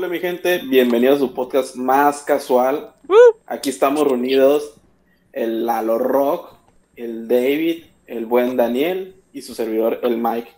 Hola mi gente, bienvenidos a su podcast más casual. Aquí estamos reunidos el Lalo Rock, el David, el buen Daniel y su servidor el Mike.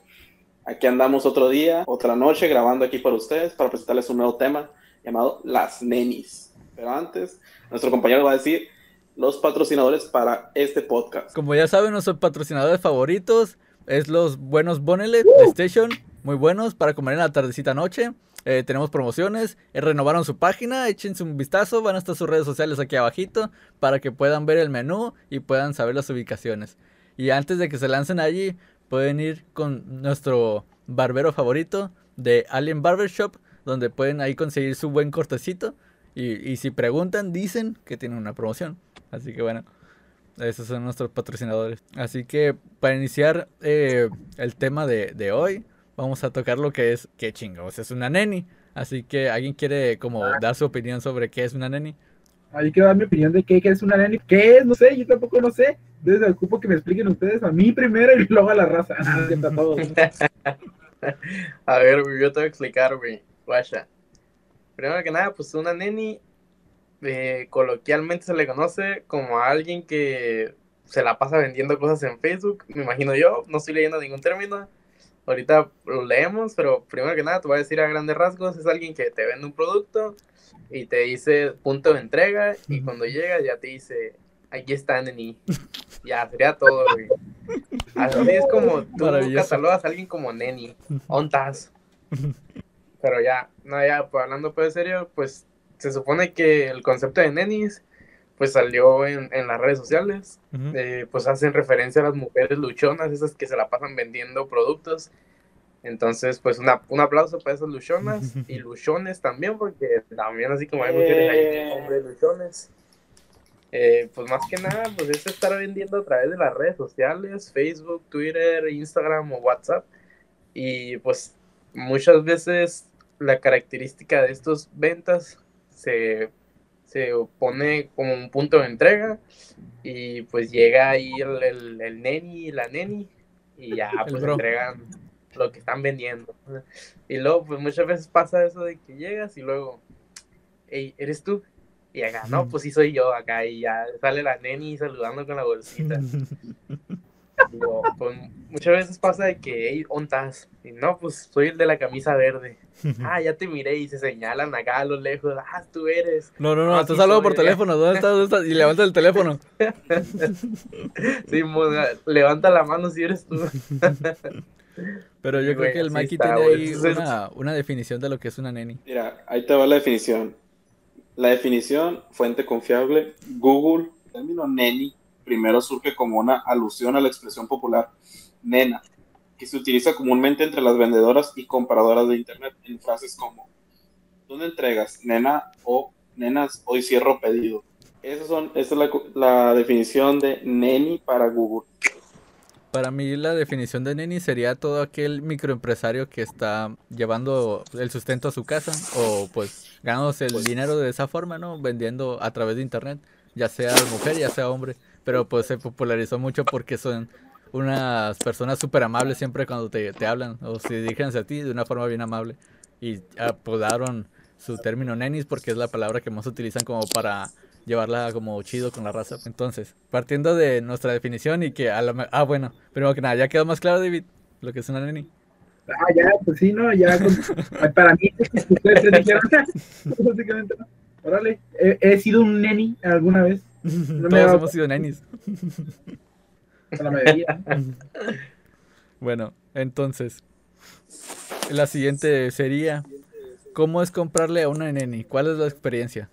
Aquí andamos otro día, otra noche grabando aquí para ustedes para presentarles un nuevo tema llamado Las Nenis. Pero antes, nuestro compañero va a decir los patrocinadores para este podcast. Como ya saben, nuestros patrocinadores favoritos es los buenos Bonelet de Station, muy buenos para comer en la tardecita noche. Eh, tenemos promociones, eh, renovaron su página, échense un vistazo, van a estar sus redes sociales aquí abajito para que puedan ver el menú y puedan saber las ubicaciones. Y antes de que se lancen allí, pueden ir con nuestro barbero favorito de Alien Barbershop, donde pueden ahí conseguir su buen cortecito. Y, si preguntan, dicen que tienen una promoción. Así que bueno, esos son nuestros patrocinadores. Así que para iniciar eh, el tema de, de hoy, vamos a tocar lo que es, qué chingados, es una neni. Así que alguien quiere como ah. dar su opinión sobre qué es una neni. Ahí quiero dar mi opinión de qué, es una neni. ¿Qué es? No sé, yo tampoco no sé. Desde el cupo que me expliquen ustedes a mí primero y luego a la raza. a ver, yo te voy a explicar, güey. Guacha. Primero que nada, pues una neni eh, coloquialmente se le conoce como a alguien que se la pasa vendiendo cosas en Facebook, me imagino yo, no estoy leyendo ningún término, ahorita lo leemos, pero primero que nada te voy a decir a grandes rasgos, es alguien que te vende un producto y te dice punto de entrega y cuando llega ya te dice, aquí está Neni. Ya, sería todo, güey. Así es como tú catalogas a alguien como Neni. Ontas. Pero ya, no, ya, pues, hablando pues de serio, pues se supone que el concepto de Nenis pues salió en, en las redes sociales, eh, pues hacen referencia a las mujeres luchonas, esas que se la pasan vendiendo productos. Entonces, pues una, un aplauso para esas luchonas y luchones también, porque también así como hay mujeres, hay eh. hombres luchones. Eh, pues más que nada, pues es estar vendiendo a través de las redes sociales, Facebook, Twitter, Instagram o WhatsApp. Y pues muchas veces la característica de estas ventas se se pone como un punto de entrega y pues llega ahí el, el, el neni y la neni y ya pues entregan lo que están vendiendo. Y luego pues muchas veces pasa eso de que llegas y luego, hey, ¿eres tú? Y acá, no, pues sí soy yo acá y ya sale la neni saludando con la bolsita. Pues, muchas veces pasa de que, hey, ontas, y no, pues soy el de la camisa verde. ah, ya te miré y se señalan acá a lo lejos, ah, tú eres. No, no, no, ah, tú sí por teléfono, ¿dónde estás? ¿Dónde estás? Y levanta el teléfono. sí, levanta la mano si eres tú. Pero yo creo que el Mikey tiene ahí una, una definición de lo que es una neni. Mira, ahí te va la definición. La definición, fuente confiable, Google, término neni primero surge como una alusión a la expresión popular nena, que se utiliza comúnmente entre las vendedoras y compradoras de Internet en frases como, ¿dónde entregas? Nena o nenas, hoy cierro pedido. Esas son, esa es la, definición de neni para Google. Para mí la definición de neni sería todo aquel microempresario que está llevando el sustento a su casa o pues ganándose el dinero de esa forma, ¿no? Vendiendo a través de internet, ya sea mujer, ya sea hombre pero pues se popularizó mucho porque son unas personas súper amables siempre cuando te, te, hablan o se dirigen hacia ti de una forma bien amable y apodaron su término nenis porque es la palabra que más utilizan como para llevarla como chido con la raza. Entonces, partiendo de nuestra definición y que a la... Ah, bueno, primero que nada, ¿ya quedó más claro, David, lo que es una neni? Ah, ya, pues sí, ¿no? Ya, para mí, ustedes dijeron, básicamente, ¿no? Órale, he sido un neni alguna vez. Todos hemos sido nenis. bueno, entonces, la siguiente sería, ¿cómo es comprarle a una neni? ¿Cuál es la experiencia?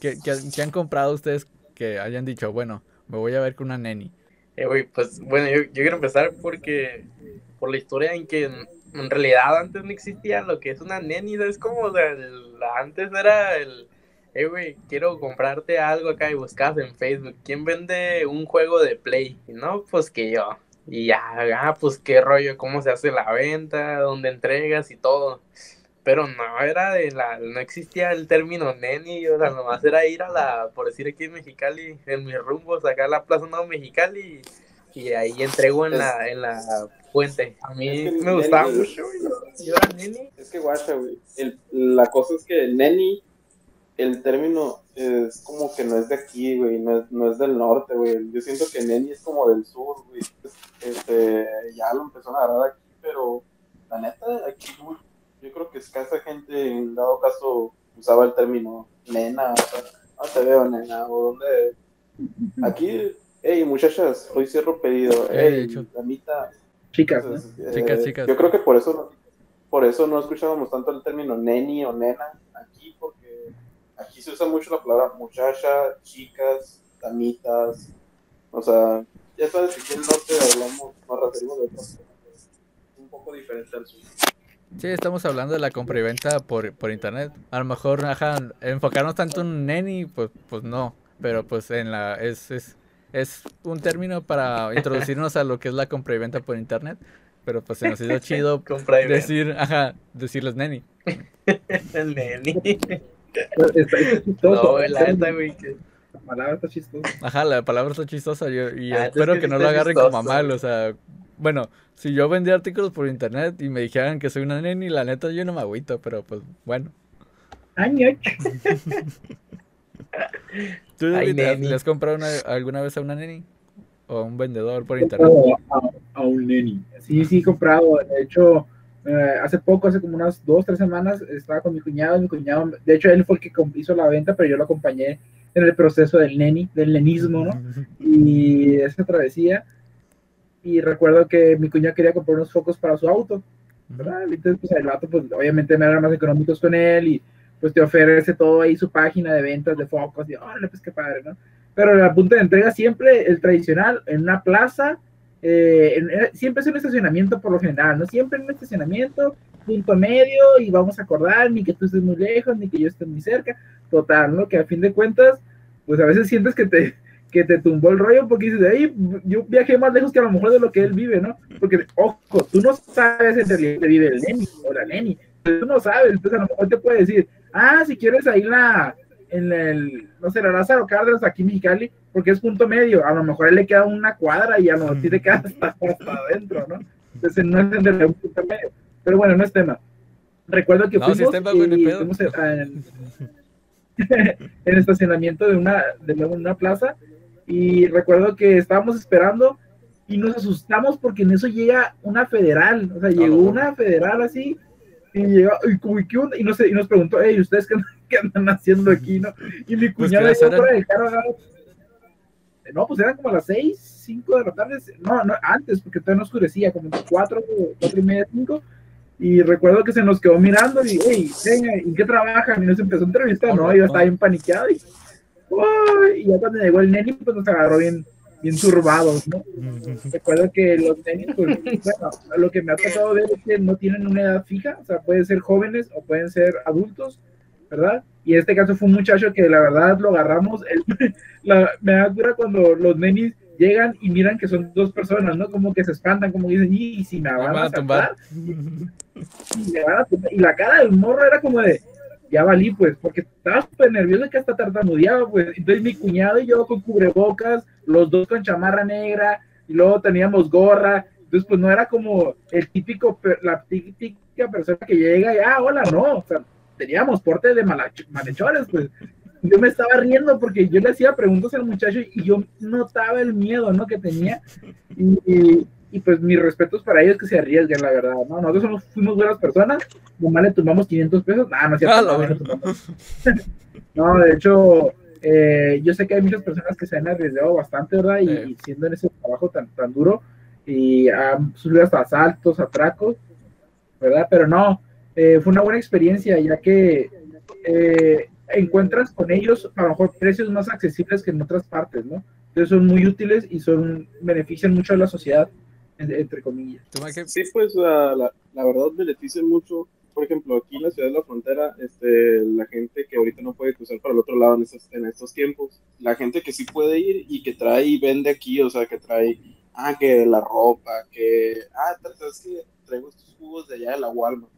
¿Qué, han comprado ustedes que hayan dicho, bueno, me voy a ver con una neni? Eh, pues bueno, yo, quiero empezar porque por la historia en que en, realidad antes no existía lo que es una neni, es como, antes era el eh, güey, quiero comprarte algo acá y buscas en Facebook, ¿quién vende un juego de Play? no, pues que yo. Y ya, ah, pues qué rollo, cómo se hace la venta, dónde entregas y todo. Pero no era de la, no existía el término neni, o sea, nomás era ir a la, por decir aquí en Mexicali, en mis rumbos, acá a la Plaza Nueva Mexicali, y, ahí entrego en la, en la fuente. A mí me gustaba mucho, ¿Y ahora neni? Es que guacha, güey. El- La cosa es que neni, el término es como que no es de aquí, güey. No es, no es del norte, güey. Yo siento que neni es como del sur, güey. Este, ya lo empezaron a agarrar aquí, pero la neta, aquí, güey, yo creo que escasa gente, en dado caso, usaba el término nena. O sea, no te veo, nena. O dónde. Aquí, hey, muchachas, hoy cierro pedido. Eh, de Hey, hecho. damita. Chicas, Chicas, eh, chicas. Yo creo que por eso, por eso no escuchábamos tanto el término neni o nena aquí, se usa mucho la palabra muchacha, chicas, damitas. O sea, ya sabes que aquí en el norte hablamos, nos referimos de otras un poco diferente al sur. Sí, estamos hablando de la compra y venta por, por internet. A lo mejor, ajá, enfocarnos tanto en neni, pues, pues no. Pero pues en la es, es, es un término para introducirnos a lo que es la compra y venta por internet. Pero pues se nos hizo chido decir, ajá, decirles neni. El neni. No, la neta, güey. que- La palabra está chistosa. Ajá, la palabra está chistosa yo- y Ah, es espero que no lo agarren como a chistoso. mal, o sea, bueno, si yo vendía artículos por internet y me dijeran que soy una neni, la neta yo no me agüito, pero pues bueno. Año. ¿Tú Ay, David, ¿le has- comprado una- alguna vez a una neni? ¿O a un vendedor por internet? comprado a, a un neni. Sí, sí, he comprado. De hecho, eh, hace poco, hace como unas dos, tres semanas, estaba con mi cuñado. Mi cuñado, de hecho, él fue el que hizo la venta, pero yo lo acompañé en el proceso del neni, del nenismo, ¿no? Y esa travesía. Y recuerdo que mi cuñado quería comprar unos focos para su auto. ¿verdad? Entonces, pues el vato, pues obviamente me eran más económicos con él y pues te ofrece todo ahí su página de ventas de focos y órale, pues qué padre, ¿no? Pero la punta de entrega siempre el tradicional en una plaza, eh, eh, siempre es un estacionamiento por lo general, ¿no? Siempre en un estacionamiento, punto medio y vamos a acordar, ni que tú estés muy lejos, ni que yo esté muy cerca, total, ¿no? Que a fin de cuentas, pues a veces sientes que te, que te tumbó el rollo porque dices, ahí yo viajé más lejos que a lo mejor de lo que él vive, ¿no? Porque, ojo, tú no sabes en realidad vive el neni o la neni, tú no sabes, entonces a lo mejor te puede decir, ah, si quieres ahí la, en el, no sé, la Lázaro Cárdenas aquí en Mexicali, porque es punto medio, a lo mejor él le queda una cuadra y a lo mejor te queda hasta, hasta adentro, ¿no? Entonces no es realidad un punto medio, pero bueno, no es tema. Recuerdo que No, fuimos hay y pedo. fuimos a- en, en estacionamiento de una, de una plaza y recuerdo que estábamos esperando y nos asustamos porque en eso llega una federal, o sea, llegó no. una federal así y llegó, y, y, no sé, y nos preguntó, hey, ¿ustedes qué, qué andan haciendo aquí, no? Y mi Pues, cuñado ¿qué llegó horas para eran? el carro agarrado. No, pues eran como las seis, cinco de la tarde, no, no, antes, porque todavía no oscurecía, como cuatro, cuatro y media, cinco, y recuerdo que se nos quedó mirando y, hey, venga, ¿en qué trabajan? Y nos empezó a entrevistar, no, yo estaba bien paniqueado y, uy, y ya cuando llegó el neni, pues nos agarró bien, bien turbados, ¿no? Recuerdo que los nenis, pues, bueno, lo que me ha tocado ver es que no tienen una edad fija, o sea, pueden ser jóvenes o pueden ser adultos, ¿verdad? Y en este caso fue un muchacho que la verdad lo agarramos, el- la- me da cura cuando los nenis llegan y miran que son dos personas, ¿no? Como que se espantan, como dicen, y si me van, van a a tumbar. tumbar, y, me van a tumbar". Y la cara del morro era como de, ya valí, pues, porque estaba súper nervioso que hasta tartamudeaba, pues. Entonces mi cuñado y yo con cubrebocas, los dos con chamarra negra, y luego teníamos gorra. Entonces, pues no era como el típico, la típica persona que llega y, ah, hola, no. O sea, teníamos porte de malhechores, pues. Yo me estaba riendo porque yo le hacía preguntas al muchacho y yo notaba el miedo, ¿no? Que tenía. Y, y- y, pues mis respetos para ellos que se arriesguen, la verdad, ¿no? Nosotros somos, fuimos buenas personas, nomás le tomamos 500 pesos, nada, no es cierto, Ah, no, de hecho, eh, yo sé que hay muchas personas que se han arriesgado bastante, ¿verdad? Y, Sí. y siendo en ese trabajo tan, tan duro, y han subido hasta asaltos, atracos, ¿verdad? Pero no, eh, fue una buena experiencia, ya que eh, encuentras con ellos a lo mejor precios más accesibles que en otras partes, ¿no? Entonces son muy útiles y son benefician mucho a la sociedad, en- entre comillas. Sí, pues la, la, la verdad benefician mucho. Por ejemplo, aquí en la ciudad de la frontera, este, la gente que ahorita no puede cruzar para el otro lado en estos, en estos tiempos, la gente que sí puede ir y que trae y vende aquí, o sea, que trae, ah, que la ropa, que, ah, sabes que traigo estos jugos de allá de la Walmart.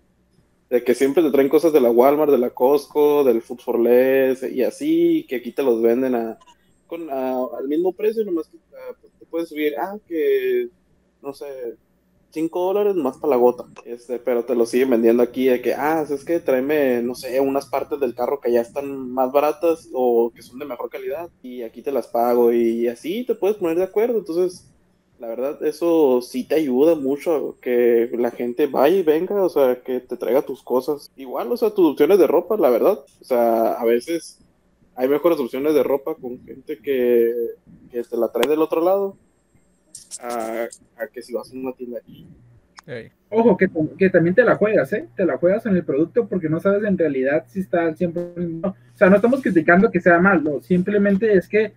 De que siempre te traen cosas de la Walmart, de la Costco, del Food for Less y así, que aquí te los venden a, con, a- al mismo precio, nomás que ah, te puedes subir, ah, que, no sé, 5 dólares más para la gota. Este, pero te lo siguen vendiendo aquí de que, ah, es que tráeme, no sé, unas partes del carro que ya están más baratas o que son de mejor calidad y aquí te las pago y así te puedes poner de acuerdo. Entonces, la verdad, eso sí te ayuda mucho a que la gente vaya y venga, o sea, que te traiga tus cosas. Igual, o sea, tus opciones de ropa, la verdad. O sea, a veces hay mejores opciones de ropa con gente que, que te la trae del otro lado a, a que si vas a una tienda aquí. Ojo, que, que también te la juegas, ¿eh? Te la juegas en el producto porque no sabes en realidad si está al 100%. O sea, no estamos criticando que sea malo, simplemente es que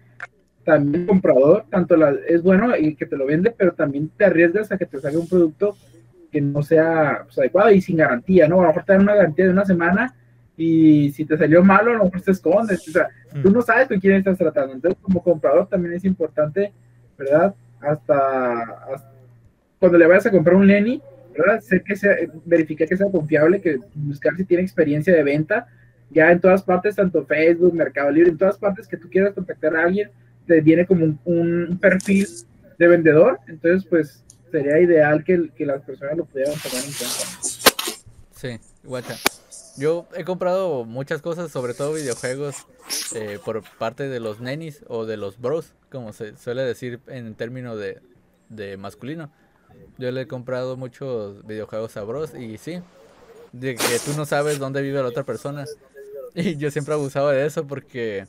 también el comprador, tanto la, es bueno y que te lo vende, pero también te arriesgas a que te salga un producto que no sea pues, adecuado y sin garantía, ¿no? A lo mejor te dan una garantía de una semana y si te salió malo, a lo mejor te escondes. O sea, tú no sabes con quién estás tratando. Entonces, como comprador también es importante, ¿verdad? Hasta, hasta cuando le vayas a comprar un Lenny, ¿verdad? Sé que sea, verificar que sea confiable, que buscar si tiene experiencia de venta. Ya en todas partes, tanto Facebook, Mercado Libre, en todas partes que tú quieras contactar a alguien, te viene como un, perfil de vendedor. Entonces, pues sería ideal que, que las personas lo pudieran tomar en cuenta. Sí, guacha. Yo he comprado muchas cosas, sobre todo videojuegos, eh, por parte de los nenis o de los bros, como se suele decir en términos de, de masculino. Yo le he comprado muchos videojuegos a bros y sí, de que tú no sabes dónde vive la otra persona. Y yo siempre abusaba de eso porque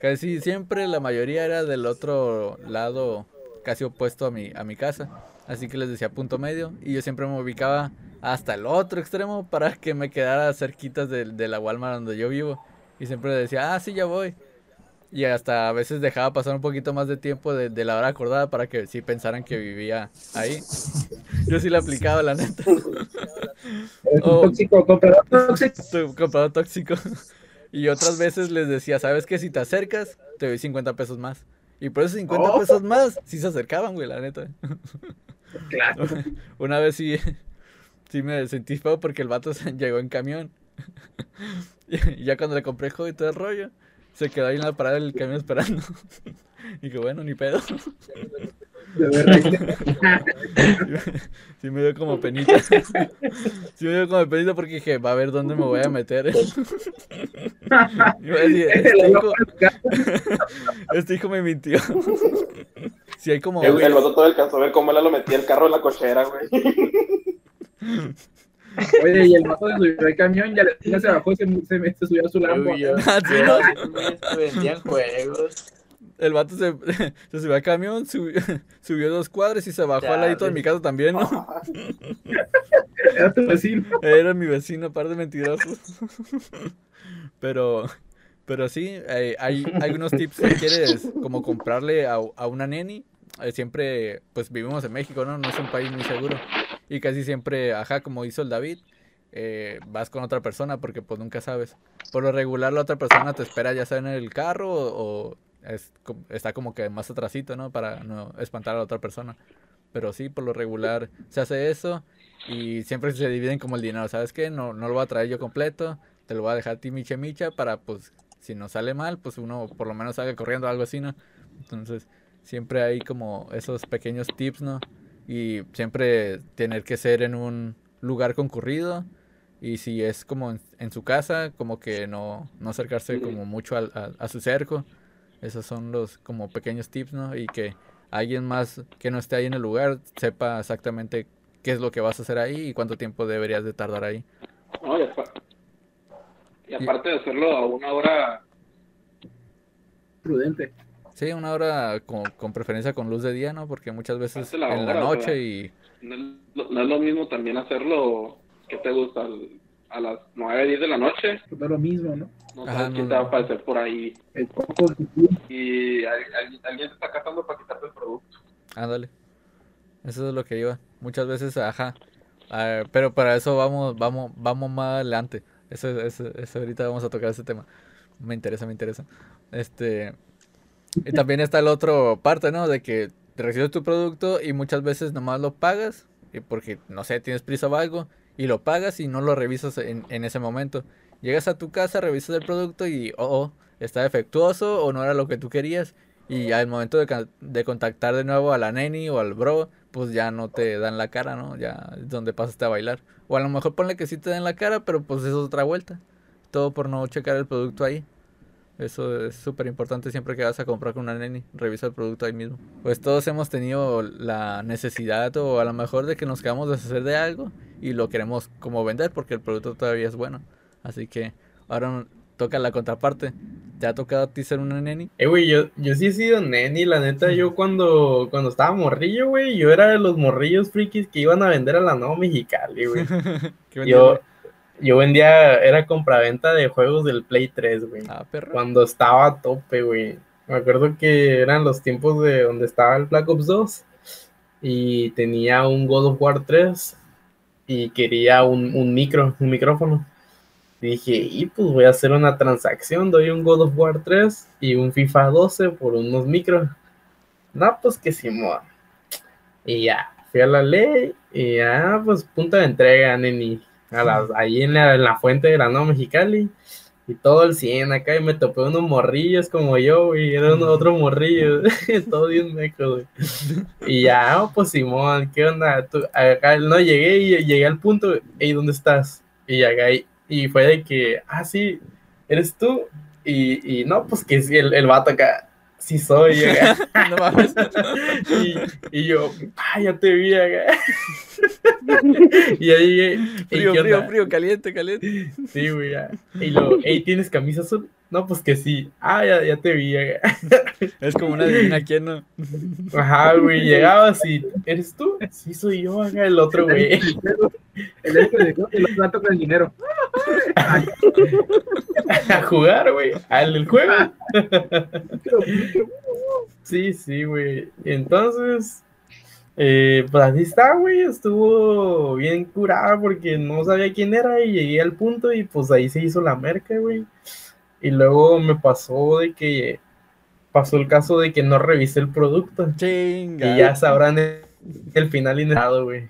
casi siempre la mayoría era del otro lado, casi opuesto a mi, a mi casa. Así que les decía punto medio y yo siempre me ubicaba hasta el otro extremo para que me quedara cerquitas de, de la Walmart donde yo vivo. Y siempre decía, ah, sí, ya voy. Y hasta a veces dejaba pasar un poquito más de tiempo de, de la hora acordada para que sí pensaran que vivía ahí. Yo sí le aplicaba, la neta. Es Oh. un tóxico, comprador tóxico. Comprador tóxico. Y otras veces les decía, ¿sabes qué? Si te acercas, te doy 50 pesos más. Y por esos 50 Oh. pesos más, sí se acercaban, güey, la neta. Claro. Una vez sí, sí me sentí feo porque el vato llegó en camión. Y ya cuando le compré el juego y todo el rollo, se quedó ahí en la parada del camión esperando. Y que bueno, ni pedo. Sí me dio como penita. Sí me dio como penita porque dije, va a ver dónde me voy a meter. Iba a decir, este, hijo, este hijo me mintió. Si hay como... El, el vato todo alcanzó a ver cómo él lo metía el carro en la cochera, güey. Oye, y el vato se subió al camión, ya, le- ya se bajó, se, se, se subió a su lampo. Obvio. Ah, sí, vendían juegos. El vato se, se subió al camión, subió, subió dos cuadras y se bajó Ya, al ladito de mi casa también, ¿no? Era tu vecino. Era mi vecino, par de mentirosos. Pero, pero sí, eh, hay algunos tips si quieres como comprarle a, a una neni. eh, siempre, pues vivimos en México, ¿no? No es un país muy seguro. Y casi siempre, ajá, como hizo el David, eh, vas con otra persona porque pues nunca sabes. Por lo regular la otra persona te espera ya sea en el carro o es está como que más atrasito, ¿no? Para no espantar a la otra persona. Pero sí, por lo regular se hace eso y siempre se dividen como el dinero, ¿sabes qué? No, no lo voy a traer yo completo, te lo voy a dejar a ti micha micha para pues si nos sale mal, pues uno por lo menos salga corriendo algo así, ¿no? Entonces, siempre hay como esos pequeños tips, ¿no? Y siempre tener que ser en un lugar concurrido y si es como en, en su casa, como que no, no acercarse como mucho al- a su cerco. Esos son los como pequeños tips, ¿no? Y que alguien más que no esté ahí en el lugar sepa exactamente qué es lo que vas a hacer ahí y cuánto tiempo deberías de tardar ahí. No, y, apa- y aparte de hacerlo a una hora, Prudente. Sí, una hora con, con preferencia con luz de día, ¿no? Porque muchas veces la en la o noche sea. y... no es, lo- no es lo mismo también hacerlo, ¿qué te gusta? Al- A las 9, 10 de la noche, Pues no es lo mismo, ¿no? No Ajá, sabes quién no, te va a aparecer por ahí y al- al- alguien te está cazando para quitarte el producto. Ándale. Eso es lo que iba. Muchas veces, ajá. Ah, pero para eso vamos, vamos, vamos más adelante. Eso, eso, eso ahorita vamos a tocar ese tema. Me interesa, me interesa. Este. Y también está la otra parte, ¿no? De que te recibes tu producto y muchas veces nomás lo pagas. Y porque, no sé, tienes prisa o algo. Y lo pagas y no lo revisas en, en ese momento. Llegas a tu casa, revisas el producto y, oh, oh, está defectuoso o no era lo que tú querías. Y al momento de, de contactar de nuevo a la neni o al bro, pues ya no te dan la cara, ¿no? Ya es donde pasaste a bailar. O a lo mejor ponle que sí te den la cara, pero pues eso es otra vuelta. Todo por no checar el producto ahí. Eso es súper importante siempre que vas a comprar con una neni. Revisa el producto ahí mismo. Pues todos hemos tenido la necesidad o a lo mejor de que nos quedamos de hacer de algo y lo queremos como vender porque el producto todavía es bueno. Así que ahora toca la contraparte. ¿Te ha tocado a ti ser una neni? Eh, güey, yo, yo sí he sido neni, la neta, yo cuando, cuando estaba morrillo, güey, yo era de los morrillos frikis que iban a vender a la nueva Mexicali, güey. ¿Qué vendías, Yo, yo vendía, era compraventa de juegos del Play 3, güey. Ah, perro. Cuando estaba a tope, güey. Me acuerdo que eran los tiempos de donde estaba el Black Ops 2 y tenía un God of War 3 y quería un, un micro, un micrófono. Dije, y pues voy a hacer una transacción, doy un God of War 3 y un FIFA 12 por unos micros. No, pues que Simón. Y ya, fui a la ley y ya, pues punto de entrega, neni. A las, ahí en la, en la fuente de la Nueva Mexicali. Y todo el 100 acá y me topé unos morrillos como yo, güey. Era uno, otro morrillo. todo bien meco, güey. Y ya, oh, pues Simón, ¿qué onda? Tú- acá no llegué y llegué al punto, ¿y dónde estás? Y acá, y, y fue de que, ah, sí, eres tú. Y, y no, pues que sí, el, el vato acá, sí soy. no mames. Y, y yo, ah, ya te vi acá. y ahí llegué. "Ey, Frío, ¿qué frío, onda?". frío, caliente, caliente. Sí, güey. Y luego, hey, ¿tienes camisa azul? No, pues que sí. Ah, ya, ya te vi. Es como una adivina quién, ¿no? Ajá, güey, llegabas y, ¿eres tú? Sí, soy yo, acá el otro, güey. El este de el otro dato con el dinero. A jugar, güey, al del juego. Sí, sí, güey. Entonces, eh, pues así está, güey. Estuvo bien curada porque no sabía quién era y llegué al punto y pues ahí se hizo la merca, güey. Y luego me pasó de que pasó el caso de que no revisé el producto. Chinga. Y ya sabrán el, el final inesperado, güey.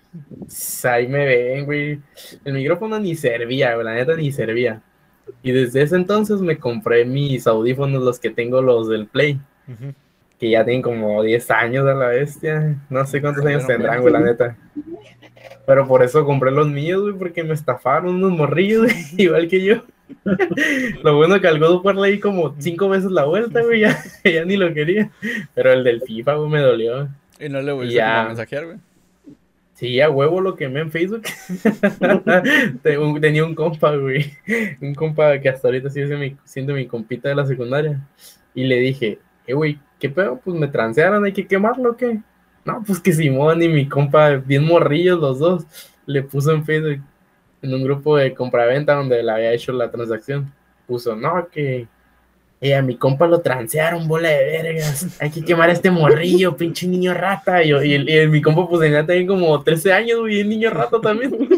Ahí me ven, güey. El micrófono ni servía, güey. La neta ni servía. Y desde ese entonces me compré mis audífonos, los que tengo, los del Play. Que ya tienen como 10 años a la bestia. No sé cuántos años tendrán, güey, la neta. Pero por eso compré los míos, güey, porque me estafaron unos morrillos, güey, igual que yo. Lo bueno que al God of War le di como cinco veces la vuelta, güey, ya, ya ni lo quería. Pero el del FIFA, güey, me dolió. Y no le volviste a mensajear, güey. Sí, a huevo lo quemé en Facebook. Tenía un compa, güey. Un compa que hasta ahorita sigue siendo mi, siendo mi compita de la secundaria. Y le dije, eh, güey, ¿qué pedo? Pues me transearon, hay que quemarlo, ¿o qué? No, pues que Simón y mi compa, bien morrillos los dos, le puso en Facebook, en un grupo de compraventa donde le había hecho la transacción. Puso, no, que eh, a mi compa lo transearon, bola de vergas. Hay que quemar a este morrillo, pinche niño rata. Y, y y mi compa, pues tenía también como 13 años, güey, el niño rata también.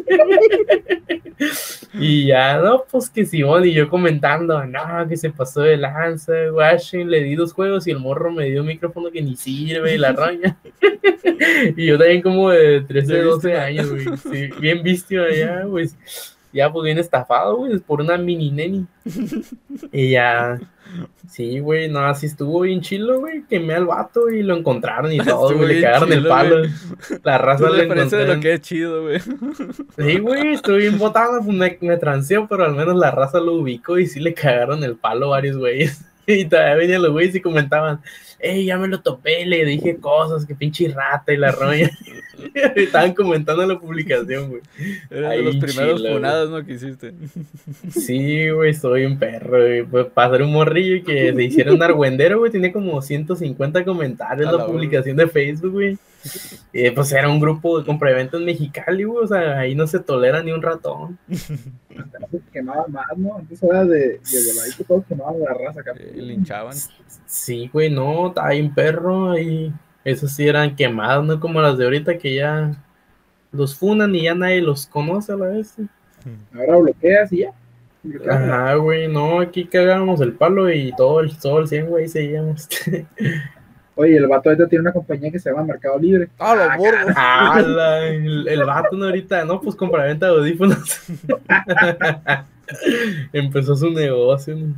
y ya, no, pues que Simón y yo comentando, no, que se pasó de lanza, guachen, le di dos juegos y el morro me dio un micrófono que ni sirve y la roña. y yo también como de 13, De 12 víctima. años, güey, sí, bien visto allá, pues. Ya, pues bien estafado, güey, por una mini neni. Y ya, sí, güey, no, así estuvo bien chilo, güey. Quemé al vato y lo encontraron y todo, güey. Le cagaron el palo. La raza diferencia de lo que es chido, güey. Sí, güey, estuve bien botado, pues me, me transeó, pero al menos la raza lo ubicó y sí le cagaron el palo varios güeyes. Y todavía venían los güeyes y comentaban, ey, ya me lo topé, le dije cosas, que pinche rata y la roña. Estaban comentando en la publicación, güey. Eres de Ahí los primeros güey. funados, ¿no? Que hiciste. Sí, güey, soy un perro, güey. Pues para ser un morrillo y que se hiciera un argüendero, güey, tiene como 150 comentarios la la publicación de Facebook, güey. Y pues era un grupo de compraventa en Mexicali, güey. O sea, ahí no se tolera ni un ratón. Antes quemaba más, ¿no? Antes era de, de voladito, todos quemaban la raza acá. Eh, linchaban. Sí, güey, no, ahí un perro y esos sí eran quemados, no como las de ahorita que ya los funan y ya nadie los conoce a la vez. Ahora bloqueas y ya. Ajá, güey, no, aquí cagábamos el palo y todo el, todo el 100, güey, seguíamos. Oye, el vato ahorita tiene una compañía que se llama Mercado Libre. ¡Ah, los burros! Ah, la- el, el vato no ahorita, no, pues compraventa de audífonos. Empezó su negocio. ¿no?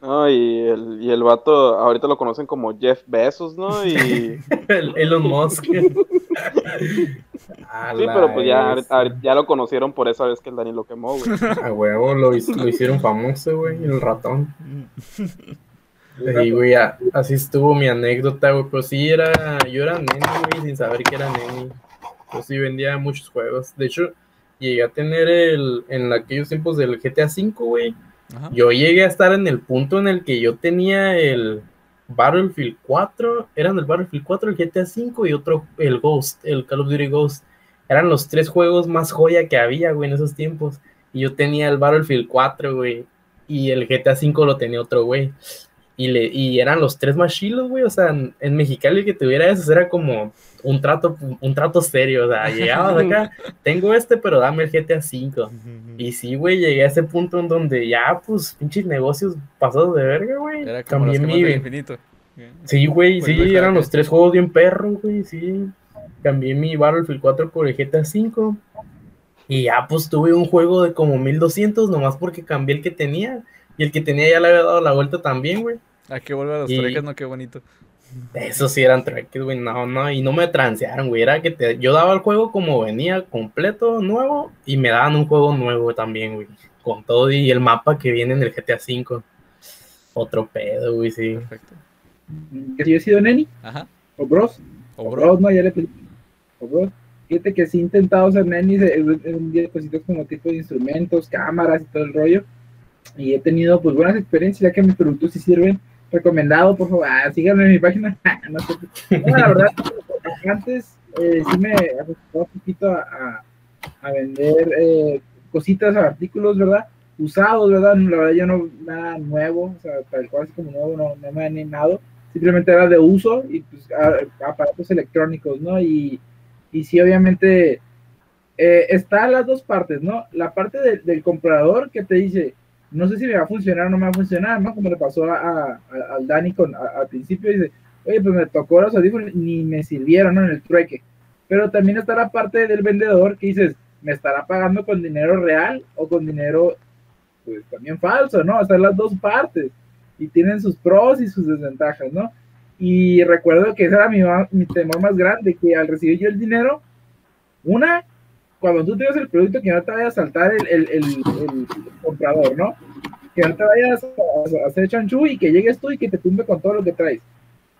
No, y el, y el vato, ahorita lo conocen como Jeff Bezos, ¿no? Y El Elon Musk. Sí, pero pues ya, ya lo conocieron por esa vez que el Dani lo quemó, güey. A huevo, lo, lo hicieron famoso, güey, el ratón. Sí, güey, así estuvo mi anécdota, güey. Pero sí era, yo era neni, güey, sin saber que era neni. Yo sí vendía muchos juegos. De hecho, llegué a tener el, en aquellos tiempos del GTA V, güey. Ajá. Yo llegué a estar en el punto en el que yo tenía el Battlefield 4, eran el Battlefield 4, el GTA V y otro, el Ghost, el Call of Duty Ghost. Eran los tres juegos más joya que había, güey, en esos tiempos. Y yo tenía el Battlefield 4, güey. Y el GTA V lo tenía otro, güey. Y, le, y eran los tres más chilos, güey. O sea, en, en Mexicali que tuviera eso era como un trato, un trato serio. O sea, llegabas acá, tengo este, pero dame el GTA V. Y sí, güey, llegué a ese punto en donde ya, pues, pinches negocios pasados de verga, güey. Era como los gemas mi... infinito. Sí, güey, Pues, sí, eran los tres juegos bien perros, güey, sí. Cambié mi Battlefield 4 por el GTA 5. Y ya, pues, tuve un juego de como 1200, nomás porque cambié el que tenía. Y el que tenía ya le había dado la vuelta también, güey. A que vuelva a los Y- no, qué bonito. Esos sí eran treques, güey, no, no, y no me transearon, güey, era que te, yo daba el juego como venía completo, nuevo, y me daban un juego nuevo también, güey, con todo y el mapa que viene en el GTA V. Otro pedo, güey, sí. Perfecto. Que si yo he sido Neni Ajá. o Bros. O O bro. Bros, no, ya le pedí. O Bros. Fíjate que sí he intentado ser Neni en un día de cositas como tipo de instrumentos, cámaras y todo el rollo. Y he tenido pues buenas experiencias, ya que mis productos sí sirven. Recomendado, por favor, ah, síganme en mi página. no, sé. No, la verdad, antes eh, sí me acostumbraba un poquito a, a- vender eh, cositas, artículos, ¿verdad? Usados, ¿verdad? La verdad, yo no, nada nuevo, o sea, tal cual así como nuevo, no, no me han animado. Simplemente era de uso y pues a- aparatos electrónicos, ¿no? Y, y sí, obviamente, eh, está las dos partes, ¿no? La parte del comprador que te dice, no sé si me va a funcionar o no me va a funcionar, ¿no? Como le pasó a, a- al Dani con, a- al principio, dice, oye, pues me tocó los audífonos ni me sirvieron, ¿no? En el trueque. Pero también está la parte del vendedor que dices, ¿me estará pagando con dinero real o con dinero, pues también falso, ¿no? Están las dos partes y tienen sus pros y sus desventajas, ¿no? Y recuerdo que ese era mi, mi temor más grande, que al recibir yo el dinero, una, cuando tú tengas el producto, que no te vaya a saltar el, el- comprador, ¿no? Que no te vayas a, hacer chanchú y que llegues tú y que te tumbe con todo lo que traes.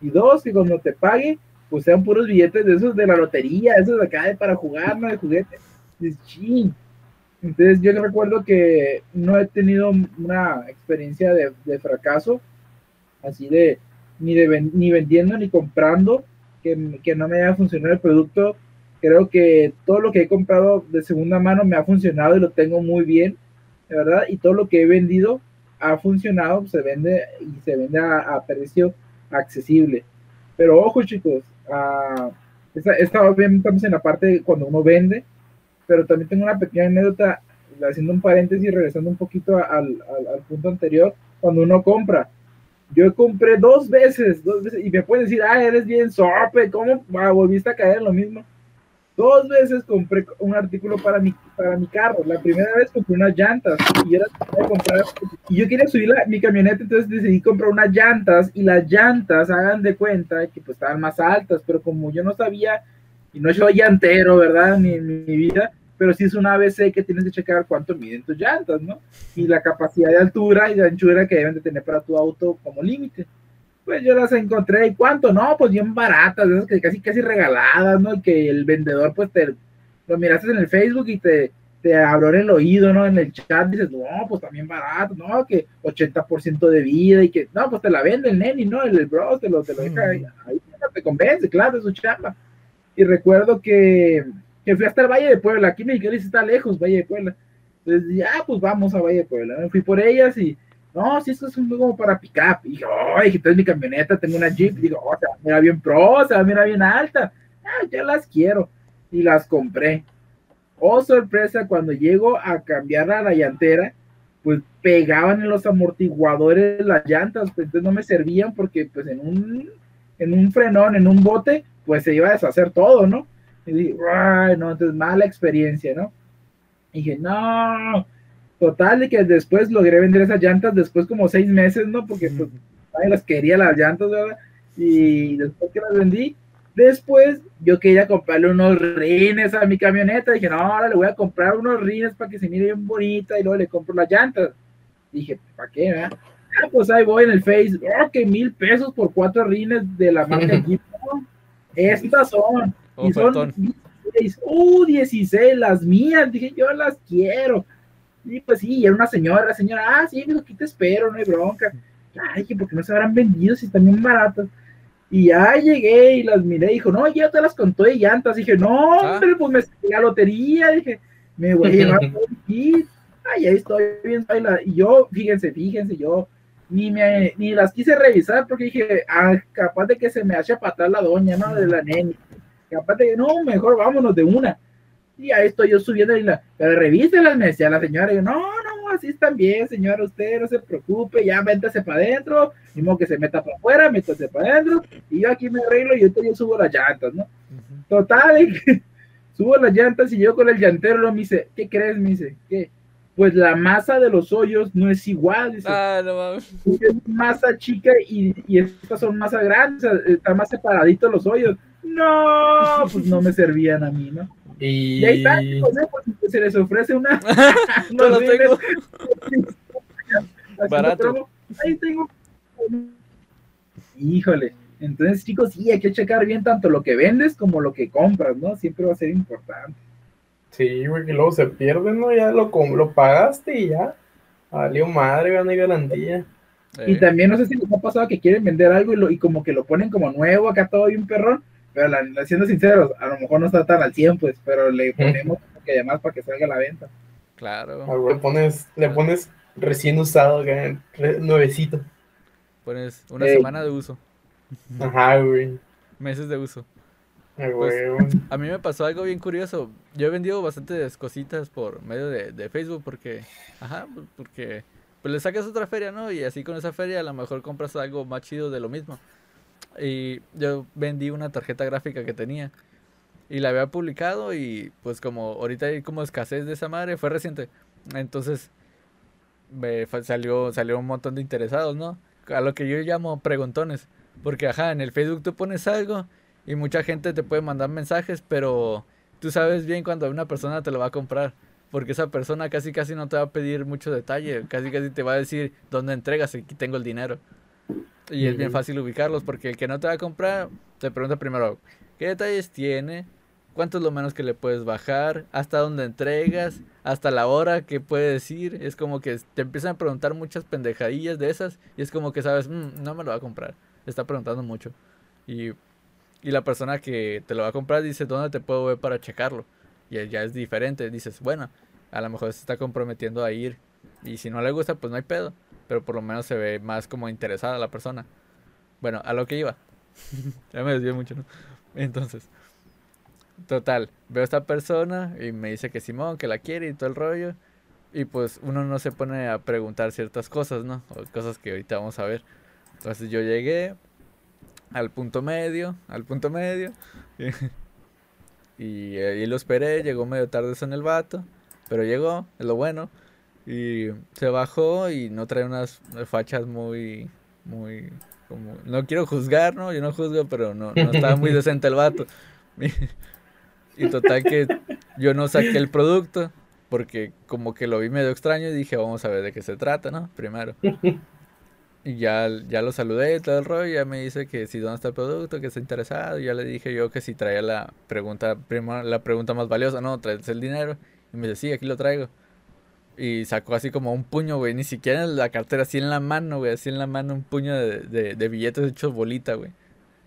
Y dos, que cuando te pague, pues sean puros billetes de esos de la lotería, esos de acá de para jugar, no de juguete. "Chin". Entonces yo recuerdo que no he tenido una experiencia de, de fracaso, así de ni, de ni vendiendo ni comprando, que, que no me haya funcionado el producto. Creo que todo lo que he comprado de segunda mano me ha funcionado y lo tengo muy bien, de verdad, y todo lo que he vendido ha funcionado, se vende y se vende a, precio accesible. Pero ojo chicos, ah, esta, obviamente estamos en la parte cuando uno vende, pero también tengo una pequeña anécdota, haciendo un paréntesis y regresando un poquito al punto anterior, cuando uno compra. Yo compré dos veces, dos veces, y me pueden decir, ah, eres bien sope, ¿cómo ah, volviste a caer en lo mismo? Dos veces compré un artículo para mi, para mi carro. La primera vez compré unas llantas y yo, comprar, y yo quería subir la- mi camioneta, entonces decidí comprar unas llantas y las llantas, hagan de cuenta que pues estaban más altas, pero como yo no sabía y no soy llantero, ¿verdad? Ni en mi vida, pero sí es una ABC que tienes que checar cuánto miden tus llantas, ¿no? Y la capacidad de altura y de anchura que deben de tener para tu auto como límite. Pues yo las encontré, ¿y cuánto? No, pues bien baratas, esas que casi casi regaladas, ¿no? Y que el vendedor pues te lo miraste en el Facebook y te, te abrió en el oído, ¿no? En el chat dices, no, pues también barato, no, que 80% de vida y que, no, pues te la vende el neni, ¿no? El, el bro te lo, te lo deja ahí, ahí te convence, claro, es su chamba. Y recuerdo que, que fui hasta el Valle de Puebla, aquí Mexicali sí está lejos, Valle de Puebla. Entonces, ya, pues vamos a Valle de Puebla. Fui por ellas y, no, si esto es un como para pick-up. Y dije, oh, dije, entonces mi camioneta, tengo una Jeep, digo, oh, se va a mirar bien pro, se va a mirar bien alta. Ah, ya las quiero. Y las compré. Oh, sorpresa, cuando llego a cambiar a la llantera, pues pegaban en los amortiguadores las llantas, pues entonces no me servían porque pues en un, en un frenón, en un bote, pues se iba a deshacer todo, ¿no? Y dije, ay, no, entonces mala experiencia, ¿no? Y dije, no, total, de que después logré vender esas llantas después como seis meses, ¿no? Porque pues nadie las quería las llantas, ¿verdad? Y después que las vendí, Después yo quería comprarle unos rines a mi camioneta. Dije, no, ahora le voy a comprar unos rines para que se mire bien bonita y luego le compro las llantas. Dije, ¿para qué? verdad? Ah, pues ahí voy en el Face. Oh, que mil pesos por cuatro rines de la marca Jeep. Estas son. Y son Ofertón. 16. Uh, 16, las mías. Dije, yo las quiero. Y pues sí, era una señora, la señora, ah, sí, dijo, aquí te espero, no hay bronca. Ay, que porque no se habrán vendido si están bien baratas. Y ya llegué y las miré, dijo, no, ya te las contó de llantas. Dije, no, Ah. hombre, pues me saqué la lotería. Dije, me voy a llevar todo el kit. Ay, ahí estoy bien. Y yo, fíjense, fíjense, yo ni, me, ni las quise revisar porque dije, ah, capaz de que se me hace atrás la doña, ¿no? De la neni. Capaz de que, no, mejor vámonos de una. Y ahí estoy yo subiendo y la, pero revíselas, me decía la señora. Y yo, no, no, así están bien, señora, usted no se preocupe, ya métase para adentro, modo que se meta para afuera, métase para adentro, y yo aquí me arreglo y yo, yo subo las llantas, ¿no? Total, y subo las llantas y yo con el llantero lo me dice, ¿qué crees? Me dice, ¿qué? Pues la masa de los hoyos no es igual, dice, Ah, no mames. es masa chica y, y estas son masa grandes, o sea, están más separaditos los hoyos. No, pues no me servían a mí, ¿no? Y, Y ahí está, pues, ¿eh? Pues, se les ofrece una. No lo tengo. Barato. Ahí tengo. Híjole. Entonces, chicos, sí, hay que checar bien tanto lo que vendes como lo que compras, ¿no? Siempre va a ser importante. Sí, güey, que luego se pierde, ¿no? Ya lo, com- lo pagaste y ya. Valió madre, ya no hay garantía. Y también no sé si les ha pasado que quieren vender algo y, lo, y como que lo ponen como nuevo, acá todo bien perrón, pero la, siendo sinceros, a lo mejor no está tan al 100, pues, pero le ponemos como que además para que salga a la venta. claro. Ah, Le pones, le pones recién usado, re- nuevecito. Pones una Ey. semana de uso. Ajá, güey. Meses de uso. Ah, Pues, güey. A mí me pasó algo bien curioso. Yo he vendido bastantes cositas por medio de, de Facebook porque, ajá, pues, porque pues le sacas otra feria, ¿no? Y así con esa feria a lo mejor compras algo más chido de lo mismo. Y yo vendí una tarjeta gráfica que tenía y la había publicado y pues como ahorita hay como escasez de esa madre, fue reciente. Entonces me salió salió un montón de interesados, ¿no? A lo que yo llamo preguntones, porque ajá, en el Facebook tú pones algo y mucha gente te puede mandar mensajes, pero tú sabes bien cuando una persona te lo va a comprar. Porque esa persona casi casi no te va a pedir mucho detalle, casi casi te va a decir dónde entregas, aquí tengo el dinero. Y es bien fácil ubicarlos, porque el que no te va a comprar te pregunta primero, ¿qué detalles tiene? ¿Cuánto es lo menos que le puedes bajar? ¿Hasta dónde entregas? ¿Hasta la hora? ¿Qué puede decir? Es como que te empiezan a preguntar muchas pendejadillas de esas y es como que sabes, "Mm, no me lo va a comprar. Está preguntando mucho. Y y la persona que te lo va a comprar dice, ¿dónde te puedo ver para checarlo? Y ya es diferente. Dices, bueno, a lo mejor se está comprometiendo a ir. Y si no le gusta, pues no hay pedo. Pero por lo menos se ve más como interesada la persona. Bueno, a lo que iba. ya me desvié mucho, ¿no? Entonces, total, veo a esta persona y me dice que Simón, que la quiere y todo el rollo. Y pues uno no se pone a preguntar ciertas cosas, ¿no? O cosas que ahorita vamos a ver. Entonces yo llegué, al punto medio, al punto medio. Y, ahí lo esperé, llegó medio tarde eso en el vato, pero llegó, es lo bueno. Y se bajó y no trae unas fachas muy, muy, como, no quiero juzgar, ¿no? Yo no juzgo, pero no, no estaba muy decente el vato. Y total que yo no saqué el producto, porque como que lo vi medio extraño y dije, vamos a ver de qué se trata, ¿no? Primero. Y ya, ya lo saludé y todo el rollo, ya me dice que si dónde está el producto, que está interesado, y ya le dije yo que si traía la pregunta, primero, la pregunta más valiosa, no, traes el dinero, y me dice, sí, aquí lo traigo. Y sacó así como un puño, güey, ni siquiera la cartera, así en la mano, güey, así en la mano un puño de, de, de billetes hechos bolita, güey,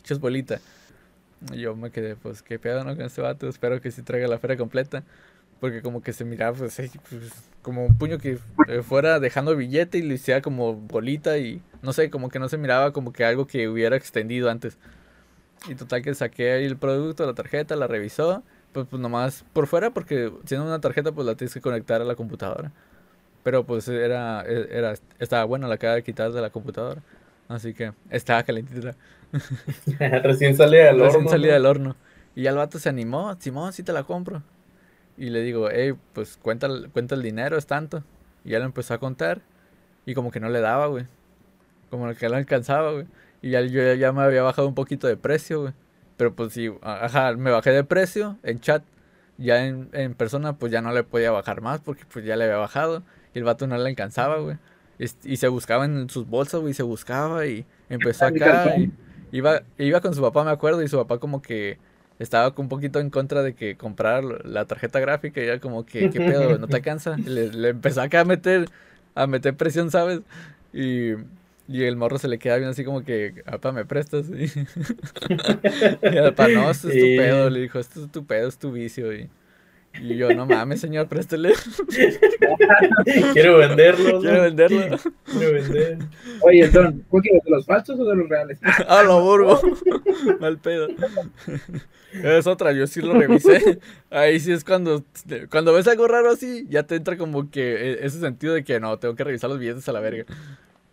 hechos bolita. Yo me quedé, pues, qué pedo, ¿no? Con este vato, espero que sí traiga la feria completa. Porque como que se miraba, pues, pues, como un puño que eh, fuera dejando billete y lo hiciera como bolita y no sé, como que no se miraba como que algo que hubiera extendido antes. Y total que saqué ahí el producto, la tarjeta, la revisó, pues, pues nomás por fuera, porque siendo una tarjeta pues la tienes que conectar a la computadora. Pero pues era, e- era, estaba buena, la acaba de quitar de la computadora. Así que estaba calentita. Recién sale al Recién horno. salida ¿no? del horno. Y ya el vato se animó, Simón, sí te la compro. Y le digo, hey, pues cuenta, cuenta el dinero, es tanto. Y ya lo empezó a contar. Y como que no le daba, güey. Como que no alcanzaba, güey. Y ya, yo ya- ya me había bajado un poquito de precio, güey. Pero pues sí, ajá, me bajé de precio en chat. Ya en, en persona, pues ya no le podía bajar más porque pues ya le había bajado. Y el vato no le alcanzaba, güey. Y se buscaba en sus bolsas, güey, se buscaba y empezó Ah, acá. y iba, iba con su papá, me acuerdo, y su papá como que estaba un poquito en contra de que comprar la tarjeta gráfica y era como que, ¿qué pedo? ¿No te alcanza? Le, le empezó acá a meter, a meter presión, ¿sabes? Y, y el morro se le queda bien así como que, papá, ¿me prestas? Y, y papá, no, esto es tu pedo, le dijo, esto es tu pedo, es tu vicio. Y, y yo, no mames, señor, préstele, Quiero venderlos. quiero venderlo. Quiero vender. Oye, ¿cuál quieres, de los falsos o de los reales? A lo burgo. Mal pedo. Es otra, yo sí lo revisé. Ahí sí es cuando, cuando ves algo raro así, ya te entra como que e- ese sentido de que no, tengo que revisar los billetes a la verga.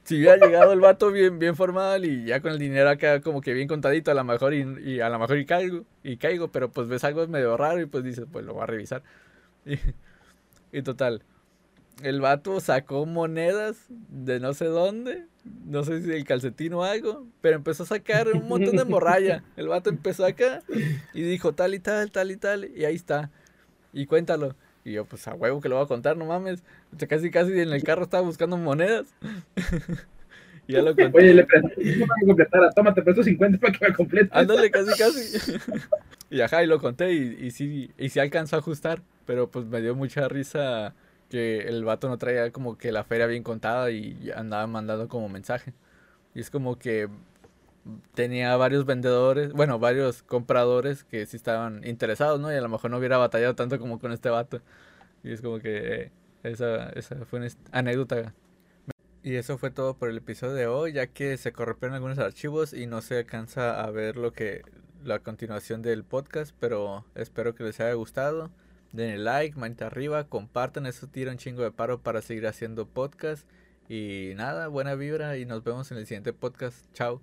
Si hubiera llegado el vato bien, bien formal y ya con el dinero acá como que bien contadito, a lo mejor y, y a lo mejor y caigo, y caigo, pero pues ves algo medio raro y pues dices, pues lo voy a revisar. Y, y total, el vato sacó monedas de no sé dónde, no sé si del calcetín o algo, pero empezó a sacar un montón de morralla. El vato empezó acá y dijo tal y tal, tal y tal, y ahí está. Y cuéntalo. Y yo, pues a huevo que lo voy a contar, no mames. O sea, casi, casi en el carro estaba buscando monedas. y ya lo conté. Oye, le presté completara. Toma, te presto 50 para que me complete. Ándale, casi, casi. y ajá, y lo conté y, y sí, y sí alcanzó a ajustar, pero pues me dio mucha risa que el vato no traía como que la feria bien contada y andaba mandando como mensaje. Y es como que tenía varios vendedores, bueno, varios compradores que sí estaban interesados, ¿no? Y a lo mejor no hubiera batallado tanto como con este vato. Y es como que eh, esa, esa fue una anécdota. Y eso fue todo por el episodio de hoy, ya que se corrompieron algunos archivos y no se alcanza a ver lo que la continuación del podcast, pero espero que les haya gustado. Denle like, manita arriba, compartan, eso tira un chingo de paro para seguir haciendo podcast. Y nada, buena vibra y nos vemos en el siguiente podcast. Chao.